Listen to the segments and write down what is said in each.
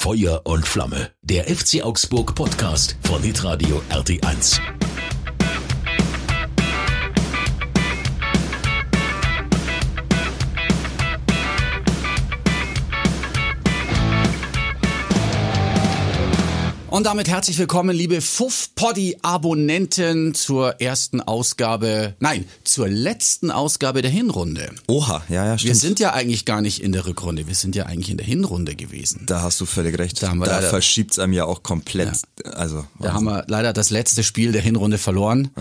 Feuer und Flamme, der FC Augsburg Podcast von Hitradio RT1. Und damit herzlich willkommen, liebe Fuff-Poddy-Abonnenten zur ersten Ausgabe, nein, zur letzten Ausgabe der Hinrunde. Oha, ja, ja, stimmt. Wir sind ja eigentlich gar nicht in der Rückrunde, wir sind ja eigentlich in der Hinrunde gewesen. da hast du völlig recht. Da Da, haben wir leider- verschiebt es einem ja auch komplett. Also, Da haben wir leider das letzte Spiel der Hinrunde verloren.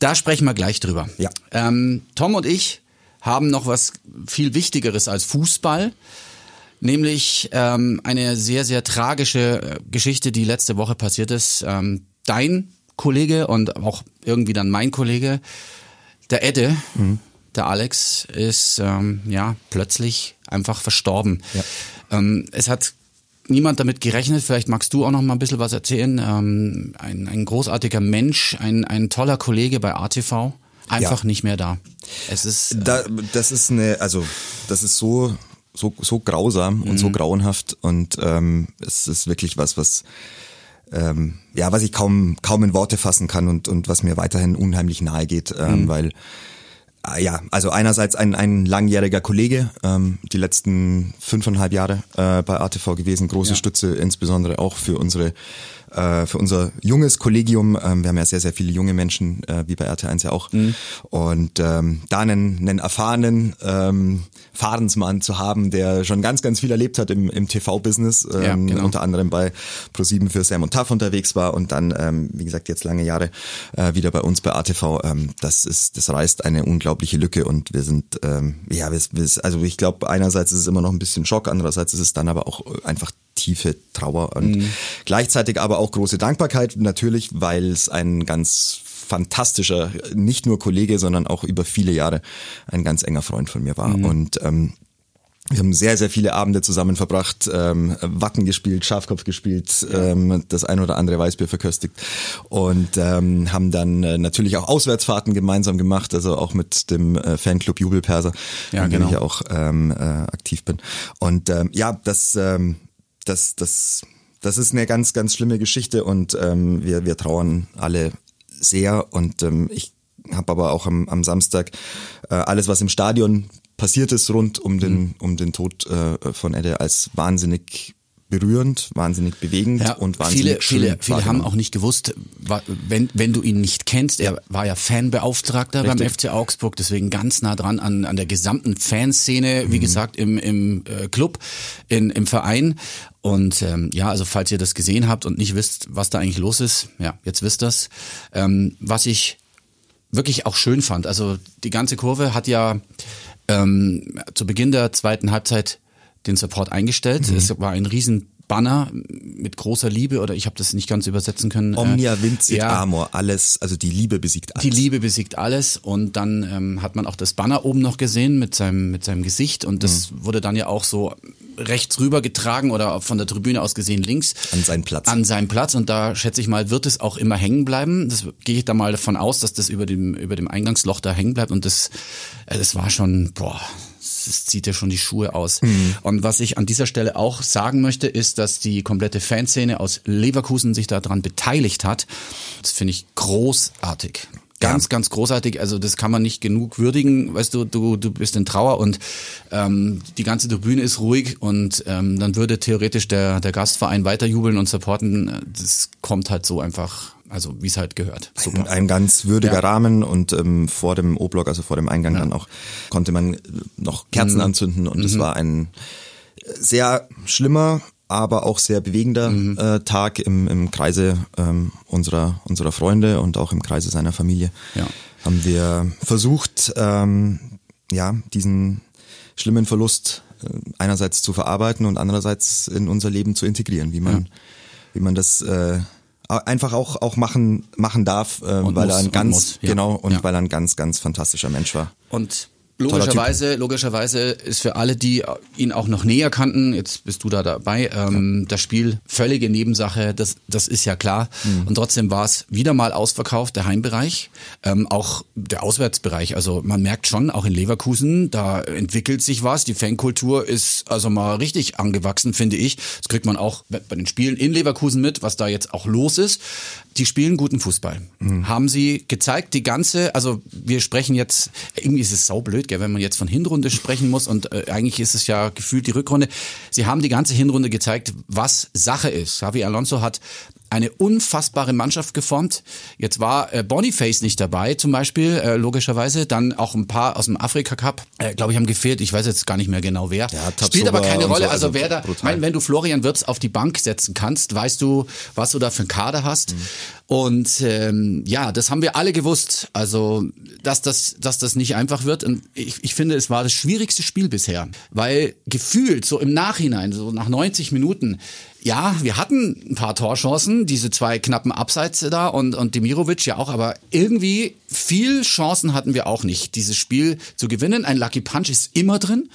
Da sprechen wir gleich drüber. Ja. Ähm, Tom und ich haben noch was viel Wichtigeres als Fußball. Nämlich ähm, eine sehr, sehr tragische äh, Geschichte, die letzte Woche passiert ist. Ähm, dein Kollege und auch irgendwie dann mein Kollege, der Edde, der Alex, ist ähm, ja plötzlich einfach verstorben. Ähm, es hat niemand damit gerechnet. Vielleicht magst du auch noch mal ein bisschen was erzählen. Ähm, ein, ein großartiger Mensch, ein, ein toller Kollege bei ATV, einfach Ja. nicht mehr da. Es ist äh, da, das ist eine, also das ist so so so grausam und Mhm. so grauenhaft und ähm, es ist wirklich was, was ähm, ja, was ich kaum kaum in Worte fassen kann und und was mir weiterhin unheimlich nahe geht, ähm, Mhm. weil Ah, Ja, also einerseits ein, ein langjähriger Kollege, ähm, die letzten fünfeinhalb Jahre äh, bei ATV gewesen, große Ja. Stütze, insbesondere auch für unsere äh, für unser junges Kollegium. Ähm, wir haben ja sehr, sehr viele junge Menschen, äh, wie bei RT1 ja auch. Mhm. Und ähm, da einen, einen erfahrenen ähm, Fahrensmann zu haben, der schon ganz, ganz viel erlebt hat im, im TV-Business, ähm, Ja, genau. unter anderem bei Pro7 für Sam und Taff unterwegs war und dann, ähm, wie gesagt, jetzt lange Jahre äh, wieder bei uns bei ATV. Ähm, das ist, das reißt eine unglaubliche Lücke und wir sind, ähm, ja, wir, wir, also ich glaube, einerseits ist es immer noch ein bisschen Schock, andererseits ist es dann aber auch einfach tiefe Trauer und Mhm. gleichzeitig aber auch große Dankbarkeit natürlich, weil es ein ganz fantastischer, nicht nur Kollege, sondern auch über viele Jahre ein ganz enger Freund von mir war Mhm. und ähm, wir haben sehr, sehr viele Abende zusammen verbracht, ähm, Wacken gespielt, Schafkopf gespielt, ähm, das ein oder andere Weißbier verköstigt und ähm, haben dann äh, natürlich auch Auswärtsfahrten gemeinsam gemacht, also auch mit dem äh, Fanclub Jubelperser, Ja, in dem genau. ich ja auch ähm, äh, aktiv bin. Und ähm, ja, das, ähm, das, das, das ist eine ganz, ganz schlimme Geschichte und ähm, wir, wir trauern alle sehr und ähm, ich habe aber auch am, am Samstag äh, alles, was im Stadion passiert ist rund um den, Mhm. um den Tod äh, von Edde als wahnsinnig berührend, wahnsinnig bewegend Ja, und wahnsinnig viele, schön viele, viele haben auch nicht gewusst, wenn, wenn du ihn nicht kennst, er war ja Fanbeauftragter beim Richtig. FC Augsburg, deswegen ganz nah dran an, an der gesamten Fanszene, Mhm. wie gesagt, im, im äh, Club, in, im Verein. Und ähm, ja, also falls ihr das gesehen habt und nicht wisst, was da eigentlich los ist, ja, jetzt wisst das. Ähm, was ich wirklich auch schön fand. Also die ganze Kurve hat ja ähm, zu Beginn der zweiten Halbzeit den Support eingestellt. Es war ein riesen Banner mit großer Liebe oder ich habe das nicht ganz übersetzen können. Äh, Omnia vincit ja, amor, alles, also die Liebe besiegt alles. die Liebe besiegt alles und dann ähm, hat man auch das Banner oben noch gesehen mit seinem mit seinem Gesicht und das Mhm. wurde dann ja auch so rechts rüber getragen oder von der Tribüne aus gesehen links An seinen Platz. an seinem Platz und da schätze ich mal wird es auch immer hängen bleiben. Das gehe ich da mal davon aus, dass das über dem über dem Eingangsloch da hängen bleibt und das äh, das war schon boah das zieht ja schon die Schuhe aus. Und was ich an dieser Stelle auch sagen möchte, ist, dass die komplette Fanszene aus Leverkusen sich daran beteiligt hat. Das finde ich großartig. Ganz, Ja. ganz großartig. Also das kann man nicht genug würdigen. Weißt du, du, du bist in Trauer und ähm, die ganze Tribüne ist ruhig und ähm, dann würde theoretisch der, der Gastverein weiterjubeln und supporten. Das kommt halt so einfach, also wie es halt gehört. Ein, Super. ein ganz würdiger Ja. Rahmen und ähm, vor dem O-Block, also vor dem Eingang dann auch, konnte man äh, noch Mhm. Kerzen anzünden und es war ein sehr schlimmer, aber auch sehr bewegender Mhm. äh, Tag im, im Kreise ähm, unserer, unserer Freunde und auch im Kreise seiner Familie. Ja. Haben wir versucht, ähm, ja, diesen schlimmen Verlust einerseits zu verarbeiten und andererseits in unser Leben zu integrieren, wie man, ja. wie man das äh, einfach auch auch machen machen darf, äh, weil muss, er ein ganz muss, ja. genau und ja. weil er ein ganz ganz fantastischer Mensch war. Und Logischerweise, logischerweise ist für alle, die ihn auch noch näher kannten, jetzt bist du da dabei, ähm, das Spiel völlige Nebensache, das, das ist ja klar. Mhm. Und trotzdem war es wieder mal ausverkauft, der Heimbereich, ähm, auch der Auswärtsbereich. Also man merkt schon, auch in Leverkusen, da entwickelt sich was. Die Fankultur ist also mal richtig angewachsen, finde ich. Das kriegt man auch bei den Spielen in Leverkusen mit, was da jetzt auch los ist. Die spielen guten Fußball. Mhm. Haben sie gezeigt, die ganze, also wir sprechen jetzt, irgendwie ist es saublöd, gell, wenn man jetzt von Hinrunde sprechen muss und äh, eigentlich ist es ja gefühlt die Rückrunde. Sie haben die ganze Hinrunde gezeigt, was Sache ist. Xavi Alonso hat eine unfassbare Mannschaft geformt. Jetzt war äh, Boniface nicht dabei, zum Beispiel, äh, logischerweise. Dann auch ein paar aus dem Afrika Cup, äh, glaube ich, haben gefehlt. Ich weiß jetzt gar nicht mehr genau wer. Ja, Spielt aber keine Rolle. So, also, also, wer da, mein, wenn du Florian Wirtz auf die Bank setzen kannst, weißt du, was du da für einen Kader hast. Mhm. Und ähm, ja, das haben wir alle gewusst. Also, dass das, dass das nicht einfach wird. Und ich, ich finde, es war das schwierigste Spiel bisher. Weil gefühlt, so im Nachhinein, so nach 90 Minuten, ja, wir hatten ein paar Torchancen, diese zwei knappen Abseits da und, und Demirovic ja auch, aber irgendwie viel Chancen hatten wir auch nicht, dieses Spiel zu gewinnen. Ein Lucky Punch ist immer drin.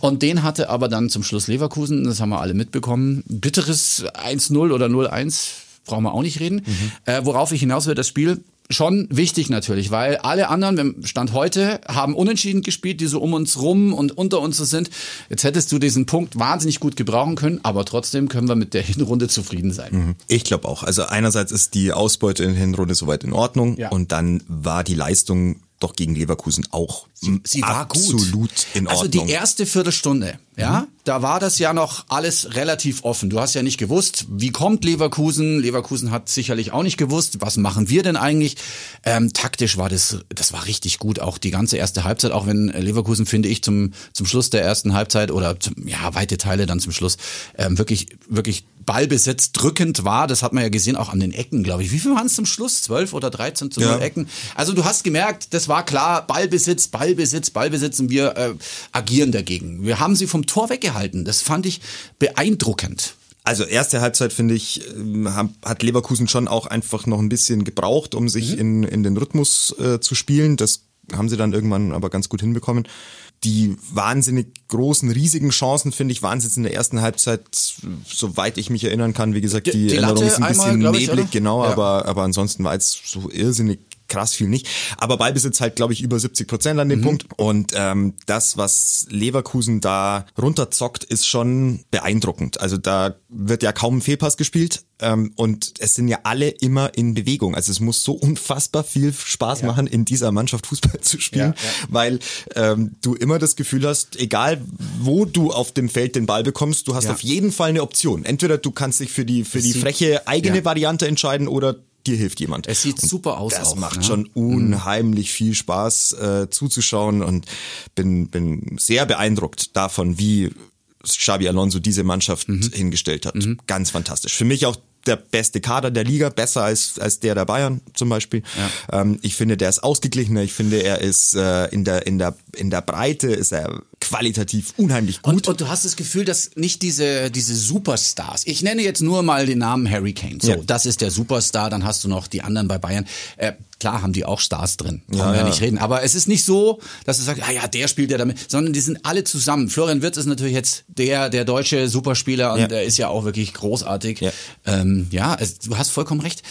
Und den hatte aber dann zum Schluss Leverkusen, das haben wir alle mitbekommen. Bitteres 1-0 oder 0-1, brauchen wir auch nicht reden. Mhm. Äh, worauf ich hinaus will, das Spiel schon wichtig natürlich, weil alle anderen, Stand heute, haben unentschieden gespielt, die so um uns rum und unter uns sind. Jetzt hättest du diesen Punkt wahnsinnig gut gebrauchen können, aber trotzdem können wir mit der Hinrunde zufrieden sein. Mhm. Ich glaube auch. Also einerseits ist die Ausbeute in der Hinrunde soweit in Ordnung ja. und dann war die Leistung doch gegen Leverkusen auch sie, sie war absolut gut. in Ordnung. Also die erste Viertelstunde, ja, mhm. da war das ja noch alles relativ offen. Du hast ja nicht gewusst, wie kommt Leverkusen. Leverkusen hat sicherlich auch nicht gewusst, was machen wir denn eigentlich. Ähm, taktisch war das, das war richtig gut, auch die ganze erste Halbzeit, auch wenn Leverkusen, finde ich, zum, zum Schluss der ersten Halbzeit oder zum, ja, weite Teile dann zum Schluss ähm, wirklich, wirklich Ballbesitz drückend war. Das hat man ja gesehen, auch an den Ecken, glaube ich. Wie viel waren es zum Schluss? Zwölf oder dreizehn zu ja. Ecken? Also du hast gemerkt, das war klar, Ballbesitz, Ballbesitz, Ballbesitz und wir äh, agieren dagegen. Wir haben sie vom Tor weggehalten. Das fand ich beeindruckend. Also erste Halbzeit finde ich ähm, hat Leverkusen schon auch einfach noch ein bisschen gebraucht, um sich mhm. in, in den Rhythmus äh, zu spielen. Das haben sie dann irgendwann aber ganz gut hinbekommen die wahnsinnig großen, riesigen Chancen, finde ich, waren es jetzt in der ersten Halbzeit, soweit ich mich erinnern kann. Wie gesagt, die, die, Erinnerung ist ein bisschen einmal, neblig, ich, genau, ja. aber, aber ansonsten war es so irrsinnig krass viel nicht. Aber Ballbesitz halt, glaube ich, über 70 Prozent an dem mhm. Punkt. Und ähm, das, was Leverkusen da runterzockt, ist schon beeindruckend. Also da wird ja kaum ein Fehlpass gespielt. Ähm, und es sind ja alle immer in Bewegung. Also es muss so unfassbar viel Spaß ja. machen, in dieser Mannschaft Fußball zu spielen, ja, ja. weil ähm, du immer das Gefühl hast, egal wo du auf dem Feld den Ball bekommst, du hast auf jeden Fall eine Option. Entweder du kannst dich für die für die freche eigene Variante entscheiden oder dir hilft jemand. Es sieht und super aus. Das auch, macht ne? schon unheimlich viel Spaß äh, zuzuschauen und bin, bin sehr beeindruckt davon, wie Xabi Alonso diese Mannschaft mhm. hingestellt hat. Mhm. Ganz fantastisch. Für mich auch der beste Kader der Liga, besser als, als der der Bayern zum Beispiel. Ja. Ähm, ich finde, der ist ausgeglichener. Ich finde, er ist äh, in, der, in, der, in der Breite ist er qualitativ unheimlich gut. Und, und du hast das Gefühl, dass nicht diese, diese Superstars, ich nenne jetzt nur mal den Namen Harry Kane, so, ja. das ist der Superstar, dann hast du noch die anderen bei Bayern. Äh, klar haben die auch Stars drin, brauchen ja, wir ja nicht reden. Aber es ist nicht so, dass du sagst, ja, ja, der spielt ja damit, sondern die sind alle zusammen. Florian Wirtz ist natürlich jetzt der, der deutsche Superspieler und ja. der ist ja auch wirklich großartig. Ja, ähm, ja es, du hast vollkommen recht.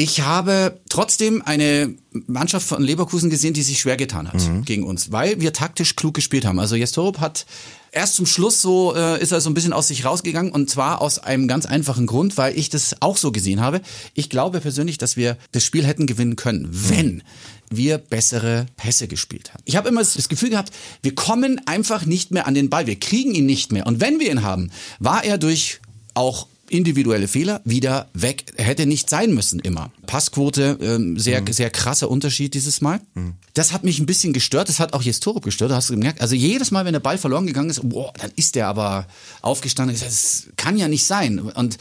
Ich habe trotzdem eine Mannschaft von Leverkusen gesehen, die sich schwer getan hat mhm. gegen uns, weil wir taktisch klug gespielt haben. Also Jestorp hat erst zum Schluss so äh, ist er so ein bisschen aus sich rausgegangen und zwar aus einem ganz einfachen Grund, weil ich das auch so gesehen habe. Ich glaube persönlich, dass wir das Spiel hätten gewinnen können, wenn wir bessere Pässe gespielt haben. Ich habe immer das Gefühl gehabt, wir kommen einfach nicht mehr an den Ball, wir kriegen ihn nicht mehr und wenn wir ihn haben, war er durch auch individuelle Fehler wieder weg. Hätte nicht sein müssen immer. Passquote, ähm, sehr, mhm. sehr krasser Unterschied dieses Mal. Mhm. Das hat mich ein bisschen gestört, das hat auch Jestorup gestört, hast du gemerkt. Also jedes Mal, wenn der Ball verloren gegangen ist, boah, dann ist der aber aufgestanden. Das kann ja nicht sein. Und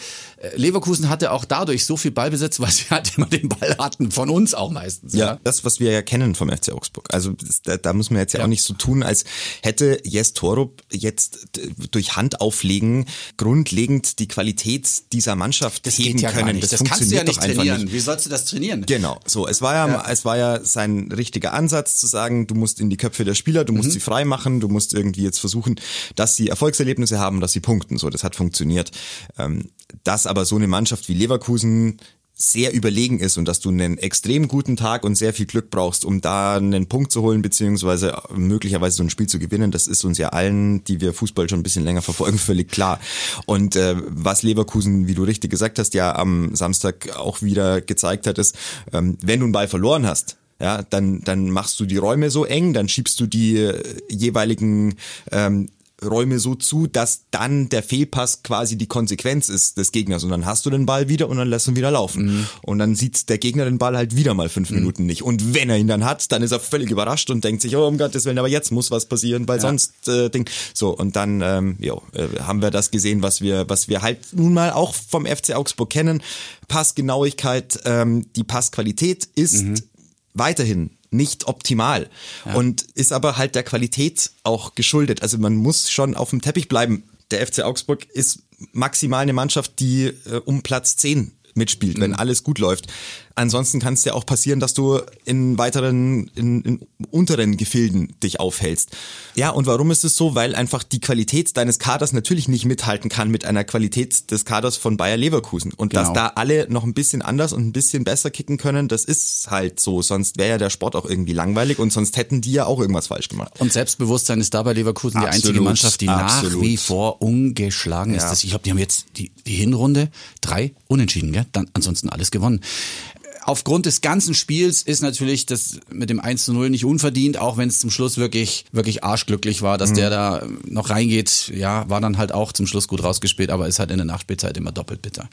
Leverkusen hatte auch dadurch so viel Ballbesitz, weil sie halt immer den Ball hatten, von uns auch meistens. Ja, ja. das, was wir ja kennen vom FC Augsburg. Also da, da muss man jetzt ja, ja, auch nicht so tun, als hätte Jes Torup jetzt durch Hand auflegen grundlegend die Qualität dieser Mannschaft das heben ja können. Das, das kannst du ja nicht trainieren. Nicht. Wie sollst du das trainieren? Genau. So, es war ja, ja, es war ja sein richtiger Ansatz zu sagen, du musst in die Köpfe der Spieler, du musst mhm. sie frei machen, du musst irgendwie jetzt versuchen, dass sie Erfolgserlebnisse haben, dass sie punkten. So, das hat funktioniert. Ähm, dass aber so eine Mannschaft wie Leverkusen sehr überlegen ist und dass du einen extrem guten Tag und sehr viel Glück brauchst, um da einen Punkt zu holen, beziehungsweise möglicherweise so ein Spiel zu gewinnen, das ist uns ja allen, die wir Fußball schon ein bisschen länger verfolgen, völlig klar. Und äh, was Leverkusen, wie du richtig gesagt hast, ja am Samstag auch wieder gezeigt hat, ist, ähm, wenn du einen Ball verloren hast, ja, dann, dann machst du die Räume so eng, dann schiebst du die äh, jeweiligen ähm, Räume so zu, dass dann der Fehlpass quasi die Konsequenz ist des Gegners und dann hast du den Ball wieder und dann lässt du ihn wieder laufen. Mhm. Und dann sieht der Gegner den Ball halt wieder mal fünf mhm. Minuten nicht. Und wenn er ihn dann hat, dann ist er völlig überrascht und denkt sich, oh um Gottes Willen, aber jetzt muss was passieren, weil ja. sonst äh, Ding. So, und dann ähm, jo, äh, haben wir das gesehen, was wir, was wir halt nun mal auch vom FC Augsburg kennen. Passgenauigkeit, ähm, die Passqualität ist mhm. weiterhin nicht optimal ja. und ist aber halt der Qualität auch geschuldet. Also man muss schon auf dem Teppich bleiben. Der FC Augsburg ist maximal eine Mannschaft, die äh, um Platz 10 mitspielt, mhm. wenn alles gut läuft. Ansonsten kann es ja auch passieren, dass du in weiteren, in, in unteren Gefilden dich aufhältst. Ja, und warum ist es so? Weil einfach die Qualität deines Kaders natürlich nicht mithalten kann mit einer Qualität des Kaders von Bayer Leverkusen. Und genau. dass da alle noch ein bisschen anders und ein bisschen besser kicken können, das ist halt so. Sonst wäre ja der Sport auch irgendwie langweilig und sonst hätten die ja auch irgendwas falsch gemacht. Und Selbstbewusstsein ist da bei Leverkusen absolut, die einzige Mannschaft, die absolut. nach wie vor ungeschlagen ist. Ja. Ich glaube, die haben jetzt die, die Hinrunde drei unentschieden, gell? Dann ansonsten alles gewonnen aufgrund des ganzen Spiels ist natürlich das mit dem 1 zu 0 nicht unverdient, auch wenn es zum Schluss wirklich, wirklich arschglücklich war, dass mhm. der da noch reingeht. Ja, war dann halt auch zum Schluss gut rausgespielt, aber ist halt in der Nachspielzeit immer doppelt bitter.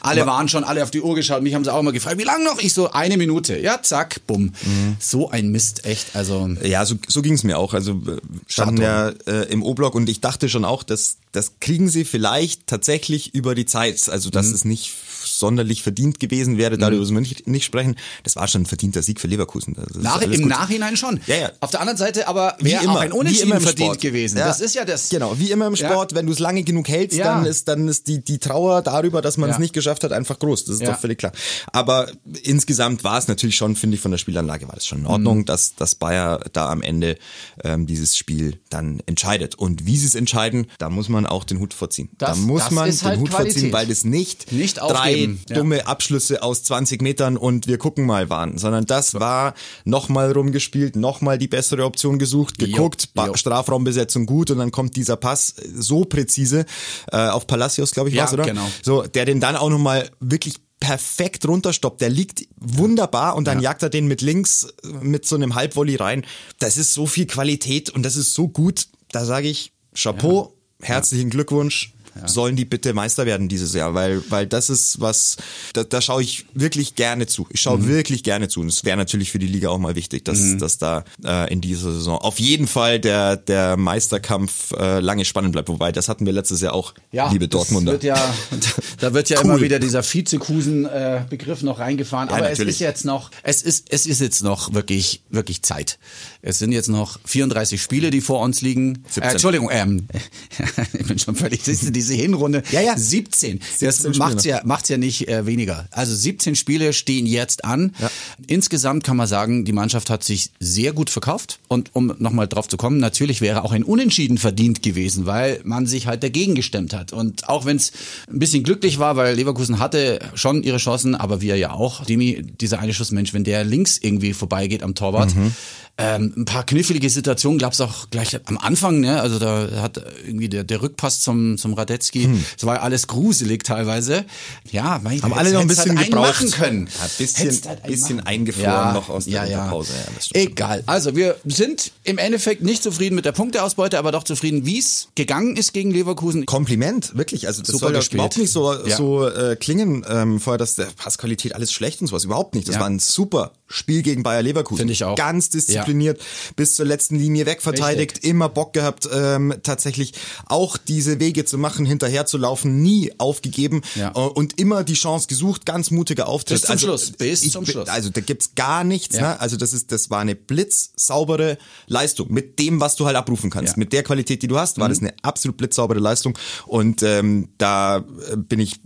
Alle aber waren schon, alle auf die Uhr geschaut. Mich haben sie auch immer gefragt, wie lange noch? Ich so, eine Minute. Ja, zack, bumm. Mhm. So ein Mist, echt. Also Ja, so, so ging es mir auch. Also äh, standen ja äh, im O-Block und ich dachte schon auch, dass das kriegen sie vielleicht tatsächlich über die Zeit. Also, dass mhm. es nicht sonderlich verdient gewesen wäre, darüber müssen wir nicht, nicht sprechen. Das war schon ein verdienter Sieg für Leverkusen. Nach, Im gut. Nachhinein schon. Ja, ja. Auf der anderen Seite aber wäre auch ein Unentschieden verdient Sport. gewesen. Ja. Das ist ja das. Genau, wie immer im Sport, wenn du es lange genug hältst, dann ist dann ist die die Trauer darüber, dass man es nicht geschafft hat, einfach groß. Das ist doch völlig klar. Aber insgesamt war es natürlich schon, finde ich, von der Spielanlage war das schon in Ordnung, mhm. dass dass Bayer da am Ende ähm, dieses Spiel dann entscheidet. Und wie sie es entscheiden, da muss man auch den Hut vorziehen. Das, da muss man den halt Hut Qualität. vorziehen, weil das nicht, nicht drei dumme Abschlüsse aus 20 Metern und wir gucken mal waren, sondern das war nochmal rumgespielt, nochmal die bessere Option gesucht, geguckt, jo, jo. Strafraumbesetzung gut und dann kommt dieser Pass so präzise äh, auf Palacios, glaube ich, ja, was, oder? Genau. So, der den dann auch nochmal wirklich perfekt runterstoppt. Der liegt wunderbar und dann ja. jagt er den mit links mit so einem Halbvolley rein. Das ist so viel Qualität und das ist so gut. Da sage ich Chapeau, ja. herzlichen Glückwunsch ja. sollen die bitte Meister werden dieses Jahr, weil, weil das ist was, da, da schaue ich wirklich gerne zu. Ich schaue mhm. wirklich gerne zu. Und es wäre natürlich für die Liga auch mal wichtig, dass, mhm. dass da äh, in dieser Saison auf jeden Fall der, der Meisterkampf äh, lange spannend bleibt. Wobei, das hatten wir letztes Jahr auch, ja, liebe Dortmunder. Wird ja, da wird ja cool. immer wieder dieser Vizekusen-Begriff äh, noch reingefahren. Ja, Aber natürlich. es ist jetzt noch, es ist, es ist jetzt noch wirklich, wirklich Zeit. Es sind jetzt noch 34 Spiele, die vor uns liegen. Äh, Entschuldigung, ähm, ich bin schon völlig, diese, diese Hinrunde. Ja, ja. 17. 17 das macht's ja, macht's ja nicht äh, weniger. Also 17 Spiele stehen jetzt an. Ja. Insgesamt kann man sagen, die Mannschaft hat sich sehr gut verkauft. Und um nochmal drauf zu kommen, natürlich wäre auch ein Unentschieden verdient gewesen, weil man sich halt dagegen gestemmt hat. Und auch wenn es ein bisschen glücklich war, weil Leverkusen hatte schon ihre Chancen, aber wir ja auch. Demi, dieser eine Schuss, Mensch, wenn der links irgendwie vorbeigeht am Torwart, mhm Ähm, ein paar knifflige Situationen gab es auch gleich am Anfang, ne? Also da hat irgendwie der, der Rückpass zum, zum Radetzky, hm. das war ja alles gruselig teilweise. Ja, mein, haben alle noch ein bisschen halt gebraucht. können. Ein bisschen, halt bisschen eingefroren ja, noch aus der ja, Pause. Ja, Egal. Also wir sind im Endeffekt nicht zufrieden mit der Punkteausbeute, aber doch zufrieden, wie es gegangen ist gegen Leverkusen. Kompliment, wirklich. Also das Super soll ja überhaupt nicht so, so äh, klingen ähm, vorher, dass der Passqualität alles schlecht und sowas. Überhaupt nicht. Das war ein super Spiel gegen Bayer Leverkusen. Finde ich auch. Ganz diszipliniert, ja. bis zur letzten Linie wegverteidigt, Richtig. immer Bock gehabt, ähm, tatsächlich auch diese Wege zu machen, hinterher zu laufen, nie aufgegeben ja. äh, und immer die Chance gesucht, ganz mutiger Auftritt. Bis zum also, Schluss, bis ich, zum Schluss. Also da gibt's gar nichts, ja. ne? Also das ist, das war eine blitzsaubere Leistung mit dem, was du halt abrufen kannst. Mit der Qualität, die du hast, war mhm. das eine absolut blitzsaubere Leistung und ähm, da äh, bin ich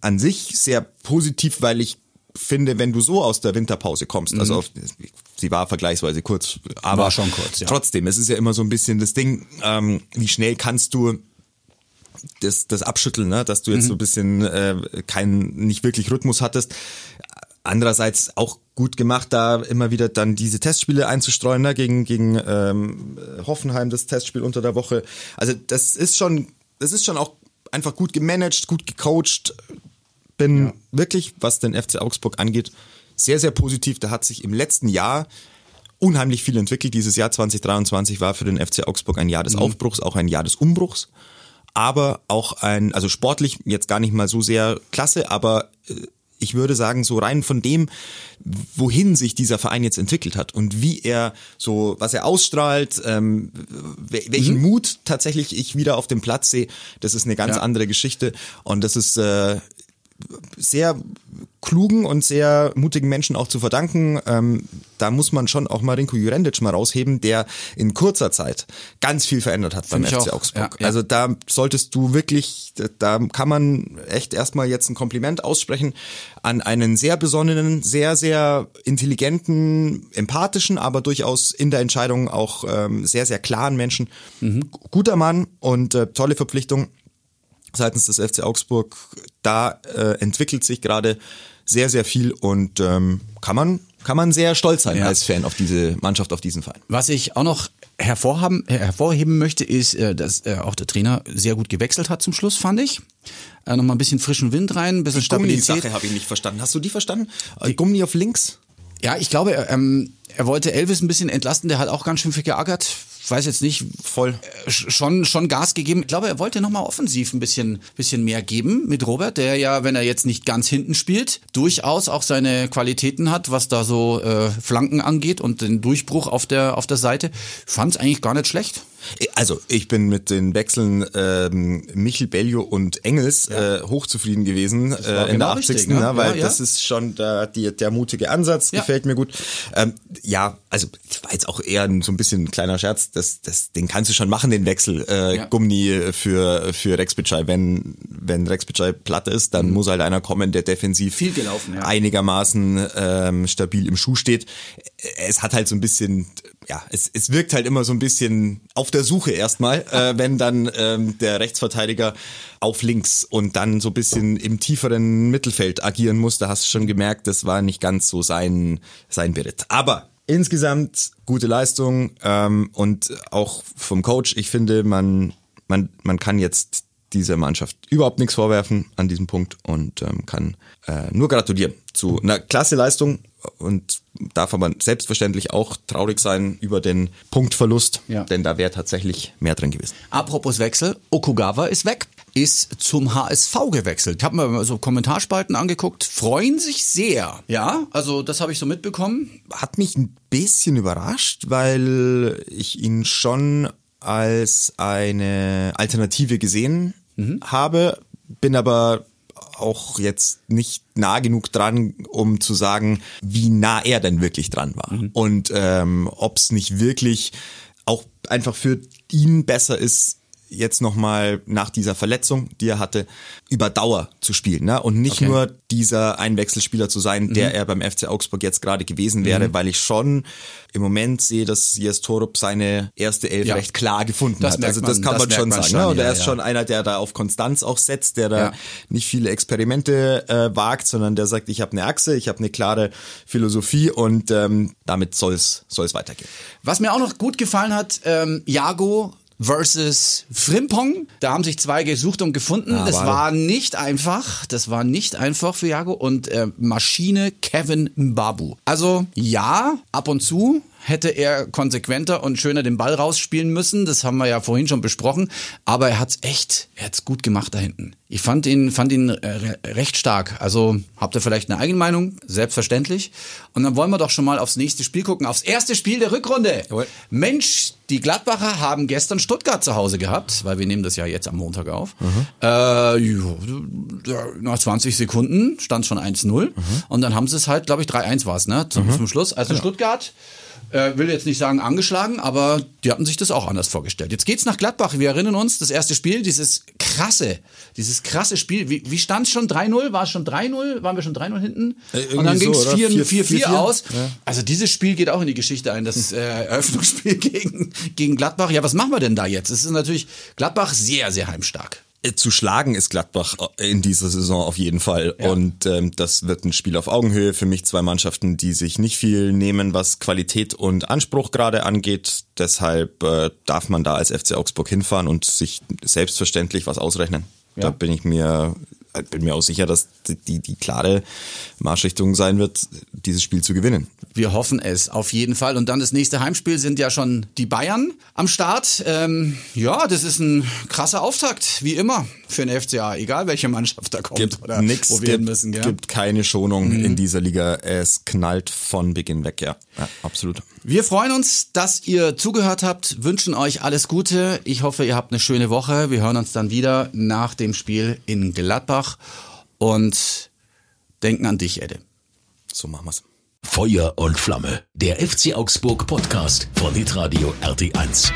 an sich sehr positiv, weil ich finde, wenn du so aus der Winterpause kommst, also mhm. auf, sie war vergleichsweise kurz, aber war schon kurz, ja. trotzdem, es ist ja immer so ein bisschen das Ding, ähm, wie schnell kannst du das, das abschütteln, ne? dass du jetzt mhm. so ein bisschen äh, keinen, nicht wirklich Rhythmus hattest. Andererseits auch gut gemacht, da immer wieder dann diese Testspiele einzustreuen, ne? gegen, gegen ähm, Hoffenheim, das Testspiel unter der Woche. Also das ist schon, das ist schon auch einfach gut gemanagt, gut gecoacht, bin ja. wirklich, was den FC Augsburg angeht, sehr, sehr positiv. Da hat sich im letzten Jahr unheimlich viel entwickelt. Dieses Jahr 2023 war für den FC Augsburg ein Jahr des mhm. Aufbruchs, auch ein Jahr des Umbruchs. Aber auch ein, also sportlich jetzt gar nicht mal so sehr klasse, aber äh, ich würde sagen, so rein von dem, wohin sich dieser Verein jetzt entwickelt hat und wie er so, was er ausstrahlt, ähm, welchen mhm. Mut tatsächlich ich wieder auf dem Platz sehe, das ist eine ganz ja. andere Geschichte und das ist äh, sehr klugen und sehr mutigen Menschen auch zu verdanken. Ähm, da muss man schon auch Marinko Jurendic mal rausheben, der in kurzer Zeit ganz viel verändert hat beim FC Augsburg. Ja, ja. Also da solltest du wirklich, da kann man echt erstmal jetzt ein Kompliment aussprechen an einen sehr besonnenen, sehr, sehr intelligenten, empathischen, aber durchaus in der Entscheidung auch ähm, sehr, sehr klaren Menschen. Mhm. Guter Mann und äh, tolle Verpflichtung seitens des FC Augsburg. Da äh, entwickelt sich gerade sehr, sehr viel und ähm, kann man kann man sehr stolz sein ja. als Fan auf diese Mannschaft, auf diesen Verein. Was ich auch noch hervorhaben, hervorheben möchte, ist, äh, dass äh, auch der Trainer sehr gut gewechselt hat zum Schluss, fand ich. Äh, Nochmal ein bisschen frischen Wind rein, ein bisschen die Stabilität. Die Sache habe ich nicht verstanden. Hast du die verstanden? Die Gummi auf links? Ja, ich glaube, ähm, er wollte Elvis ein bisschen entlasten. Der hat auch ganz schön viel geärgert weiß jetzt nicht, voll äh, schon schon Gas gegeben. Ich glaube, er wollte nochmal offensiv ein bisschen bisschen mehr geben mit Robert, der ja, wenn er jetzt nicht ganz hinten spielt, durchaus auch seine Qualitäten hat, was da so äh, Flanken angeht und den Durchbruch auf der auf der Seite. Fand es eigentlich gar nicht schlecht. Also ich bin mit den Wechseln ähm, Michel Bellio und Engels ja. äh, hochzufrieden gewesen äh, in genau der 80. Richtig, ne? ne? weil ja, das ist schon der, die, der mutige Ansatz, gefällt mir gut. Ähm, ja, also war jetzt auch eher so ein bisschen ein kleiner Scherz, das, das, den kannst du schon machen, den Wechsel äh, Gummi für, für Rex Bitschei. Wenn, wenn Rex Bitschei platt ist, dann mhm. muss halt einer kommen, der defensiv Viel gelaufen, einigermaßen ähm, stabil im Schuh steht. Es hat halt so ein bisschen ja, es, es wirkt halt immer so ein bisschen auf der Suche erstmal, äh, wenn dann ähm, der Rechtsverteidiger auf links und dann so ein bisschen im tieferen Mittelfeld agieren muss. Da hast du schon gemerkt, das war nicht ganz so sein, sein Beritt. Aber insgesamt gute Leistung ähm, und auch vom Coach. Ich finde, man, man, man kann jetzt dieser Mannschaft überhaupt nichts vorwerfen an diesem Punkt und ähm, kann äh, nur gratulieren zu einer klasse Leistung und darf aber selbstverständlich auch traurig sein über den Punktverlust, ja. denn da wäre tatsächlich mehr drin gewesen. Apropos Wechsel, Okugawa ist weg, ist zum HSV gewechselt. Ich habe mir so Kommentarspalten angeguckt, freuen sich sehr. Ja, also das habe ich so mitbekommen. Hat mich ein bisschen überrascht, weil ich ihn schon als eine Alternative gesehen mhm. habe, bin aber auch jetzt nicht nah genug dran, um zu sagen, wie nah er denn wirklich dran war. Mhm. Und ähm, ob es nicht wirklich auch einfach für ihn besser ist, jetzt nochmal nach dieser Verletzung, die er hatte, über Dauer zu spielen. Ne? Und nicht Okay. nur dieser Einwechselspieler zu sein, der er beim FC Augsburg jetzt gerade gewesen wäre, weil ich schon im Moment sehe, dass Jes Torup seine erste Elf Ja. recht klar gefunden Das hat. Also das man- kann das man schon man sagen. schon, ne? Und ja, er ist ja. schon einer, der da auf Konstanz auch setzt, der da nicht viele Experimente äh, wagt, sondern der sagt, ich habe eine Achse, ich habe eine klare Philosophie und ähm, damit soll's soll's weitergehen. Was mir auch noch gut gefallen hat, ähm, Jago versus Frimpong. Da haben sich zwei gesucht und gefunden. Ah, das war nicht einfach. Das war nicht einfach für Jago und äh, Maschine Kevin Mbabu. Also ja, ab und zu hätte er konsequenter und schöner den Ball rausspielen müssen. Das haben wir ja vorhin schon besprochen. Aber er hat's echt, er hat's gut gemacht da hinten. Ich fand ihn, fand ihn äh, re- recht stark. Also habt ihr vielleicht eine eigene Meinung? Selbstverständlich. Und dann wollen wir doch schon mal aufs nächste Spiel gucken. Aufs erste Spiel der Rückrunde. Jawohl. Mensch, die Gladbacher haben gestern Stuttgart zu Hause gehabt, weil wir nehmen das ja jetzt am Montag auf. Mhm. Äh, nach 20 Sekunden stand schon 1-0 Mhm. und dann haben sie es halt, glaube ich, 3-1 war es, ne, zum, zum Schluss. Also Stuttgart äh, will jetzt nicht sagen angeschlagen, aber die hatten sich das auch anders vorgestellt. Jetzt geht's nach Gladbach. Wir erinnern uns, das erste Spiel, dieses krasse, dieses krasse Spiel. Wie, wie stand es schon 3-0? War es schon 3-0? Waren wir schon 3-0 hinten? Äh, und dann ging es so, oder? 4-4 4-4 aus. Also dieses Spiel geht auch in die Geschichte ein, das äh, Eröffnungsspiel gegen, gegen Gladbach. Ja, was machen wir denn da jetzt? Es ist natürlich Gladbach sehr, sehr heimstark. Äh, Zu schlagen ist Gladbach in dieser Saison auf jeden Fall. Ja. Und ähm, das wird ein Spiel auf Augenhöhe. Für mich zwei Mannschaften, die sich nicht viel nehmen, was Qualität und Anspruch gerade angeht. Deshalb äh, darf man da als FC Augsburg hinfahren und sich selbstverständlich was ausrechnen. Ja. Da bin ich mir äh, bin mir auch sicher, dass die, die, klare Marschrichtung sein wird, dieses Spiel zu gewinnen. Wir hoffen es auf jeden Fall. Und dann das nächste Heimspiel sind ja schon die Bayern am Start. Ähm, ja, das ist ein krasser Auftakt, wie immer, für den FCA, egal welche Mannschaft da kommt Gibt oder nix, hin gibt, müssen. Gell? gibt keine Schonung in dieser Liga. Es knallt von Beginn weg, ja. ja absolut. Wir freuen uns, dass ihr zugehört habt, wünschen euch alles Gute. Ich hoffe, ihr habt eine schöne Woche. Wir hören uns dann wieder nach dem Spiel in Gladbach und denken an dich, Edde. So machen wir's. Feuer und Flamme. Der FC Augsburg Podcast von Hitradio RT1.